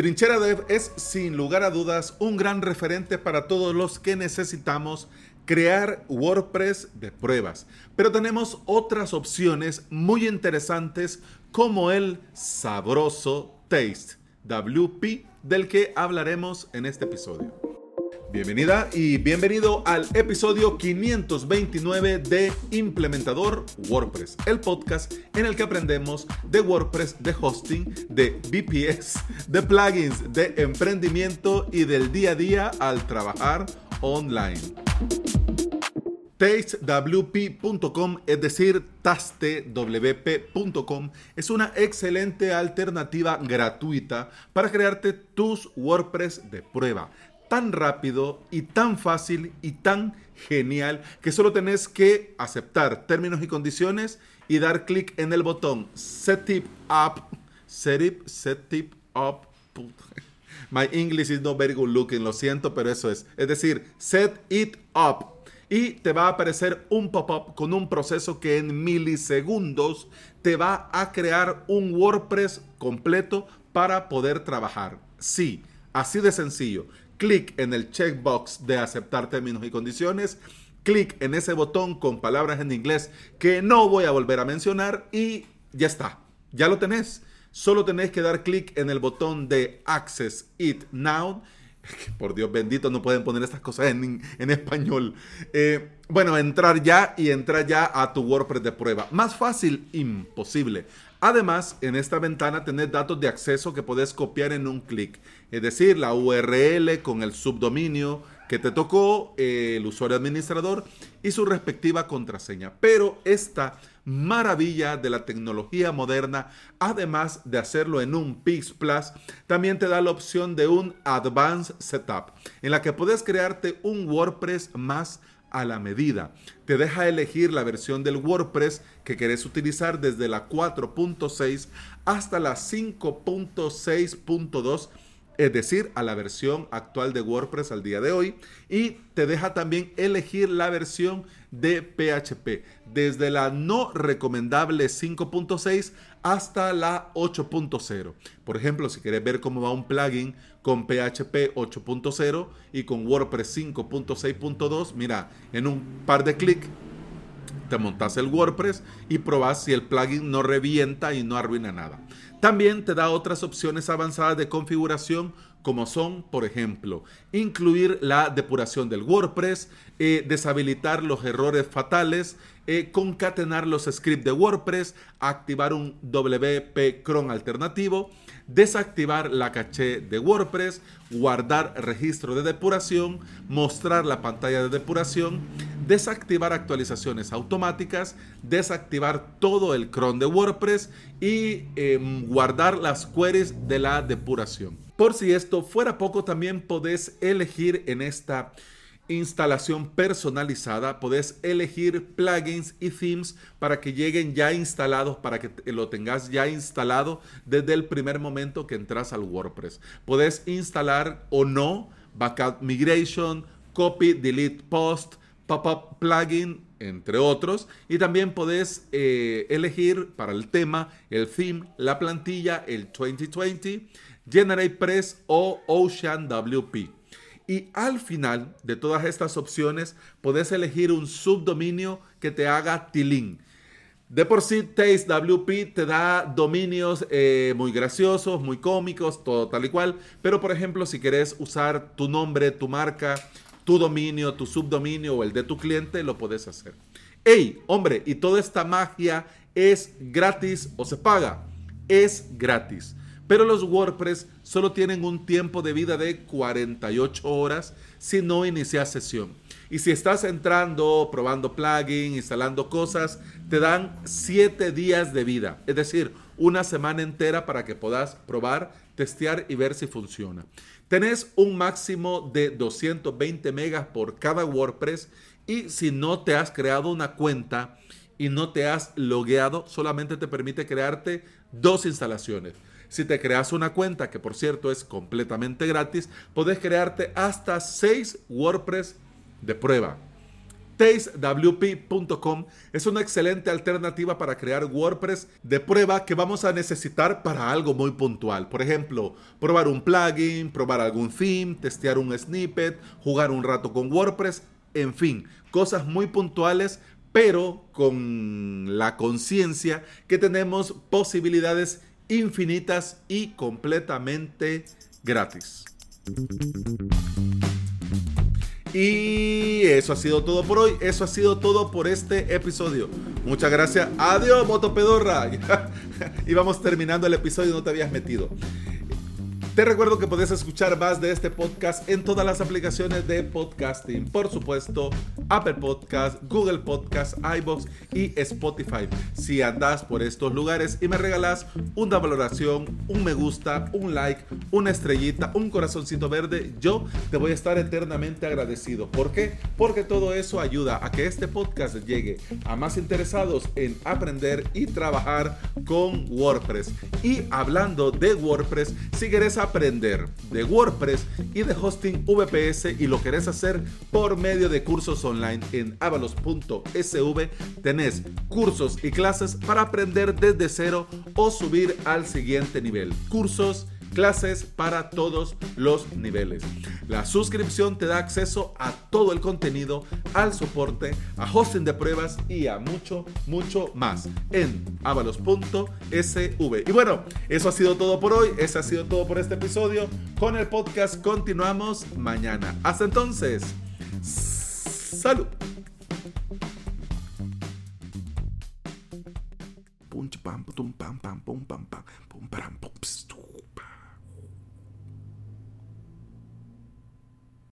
Trinchera Dev es sin lugar a dudas un gran referente para todos los que necesitamos crear WordPress de pruebas. Pero tenemos otras opciones muy interesantes como el sabroso Taste WP del que hablaremos en este episodio. Bienvenida y bienvenido al episodio 529 de Implementador WordPress, el podcast en el que aprendemos de WordPress, de hosting, de VPS, de plugins, de emprendimiento y del día a día al trabajar online. TasteWP.com, es decir, tastewp.com, es una excelente alternativa gratuita para crearte tus WordPress de prueba tan rápido y tan fácil y tan genial que solo tenés que aceptar términos y condiciones y dar clic en el botón Set It Up. Set It, Set Up. My English is not very good looking, lo siento, pero eso es. Es decir, Set It Up. Y te va a aparecer un pop-up con un proceso que en milisegundos te va a crear un WordPress completo para poder trabajar. Sí, así de sencillo clic en el checkbox de aceptar términos y condiciones, clic en ese botón con palabras en inglés que no voy a volver a mencionar y ya está, ya lo tenés. Solo tenés que dar clic en el botón de Access It Now. Por Dios bendito, no pueden poner estas cosas en, español. Eh, bueno, entrar ya y entrar ya a tu WordPress de prueba. Más fácil, imposible. Además, en esta ventana tenés datos de acceso que podés copiar en un clic, es decir, la URL con el subdominio que te tocó, el usuario administrador y su respectiva contraseña. Pero esta maravilla de la tecnología moderna, además de hacerlo en un Pix Plus, también te da la opción de un Advanced Setup, en la que puedes crearte un WordPress más a la medida. Te deja elegir la versión del WordPress que querés utilizar desde la 4.6 hasta la 5.6.2 es decir, a la versión actual de WordPress al día de hoy. Y te deja también elegir la versión de PHP, desde la no recomendable 5.6 hasta la 8.0. Por ejemplo, si quieres ver cómo va un plugin con PHP 8.0 y con WordPress 5.6.2, mira, en un par de clics te montas el WordPress y probas si el plugin no revienta y no arruina nada. También te da otras opciones avanzadas de configuración como son, por ejemplo, incluir la depuración del WordPress, eh, deshabilitar los errores fatales, eh, concatenar los scripts de WordPress, activar un WP Cron alternativo, desactivar la caché de WordPress, guardar registro de depuración, mostrar la pantalla de depuración, desactivar actualizaciones automáticas, desactivar todo el cron de WordPress y em, guardar las queries de la depuración. Por si esto fuera poco, también podés elegir en esta instalación personalizada, podés elegir plugins y themes para que lleguen ya instalados, para que lo tengas ya instalado desde el primer momento que entras al WordPress. Podés instalar o no Backup Migration, Copy, Delete Post, Pop-up Plugin, entre otros. Y también podés eh, elegir para el tema, el theme, la plantilla, el 2020 GeneratePress o Ocean WP. Y al final de todas estas opciones, podés elegir un subdominio que te haga tilín. De por sí, Taste WP te da dominios eh, muy graciosos, muy cómicos, todo tal y cual. Pero, por ejemplo, si querés usar tu nombre, tu marca, tu dominio, tu subdominio o el de tu cliente, lo puedes hacer. ¡Ey, hombre! ¿Y toda esta magia es gratis o se paga? Es gratis. Pero los WordPress solo tienen un tiempo de vida de 48 horas si no inicias sesión. Y si estás entrando, probando plugin, instalando cosas, te dan 7 días de vida. Es decir, una semana entera para que puedas probar, testear y ver si funciona. Tenés un máximo de 220 megas por cada WordPress y si no te has creado una cuenta y no te has logueado, solamente te permite crearte dos instalaciones. Si te creas una cuenta, que por cierto es completamente gratis, podés crearte hasta 6 WordPress de prueba. tastewp.com es una excelente alternativa para crear WordPress de prueba que vamos a necesitar para algo muy puntual. Por ejemplo, probar un plugin, probar algún theme, testear un snippet, jugar un rato con WordPress, en fin, cosas muy puntuales pero con la conciencia que tenemos posibilidades infinitas y completamente gratis. Y eso ha sido todo por hoy. Eso ha sido todo por este episodio. Muchas gracias. Adiós, Motopedorra. y vamos terminando el episodio. No te habías metido. Te recuerdo que puedes escuchar más de este podcast en todas las aplicaciones de podcasting. Por supuesto, Apple Podcast, Google Podcast, iBox y Spotify. Si andas por estos lugares y me regalas una valoración, un me gusta, un like, una estrellita, un corazoncito verde, yo te voy a estar eternamente agradecido. ¿Por qué? Porque todo eso ayuda a que este podcast llegue a más interesados en aprender y trabajar con WordPress. Y hablando de WordPress, si quieres aprender de WordPress y de hosting VPS y lo querés hacer por medio de cursos online en avalos.sv, tenés cursos y clases para aprender desde cero o subir al siguiente nivel. Cursos clases para todos los niveles. La suscripción te da acceso a todo el contenido, al soporte, a hosting de pruebas y a mucho, mucho más en avalos.sv. Y bueno, eso ha sido todo por hoy, eso ha sido todo por este episodio. Con el podcast continuamos mañana. Hasta entonces, salud. Punch, pam.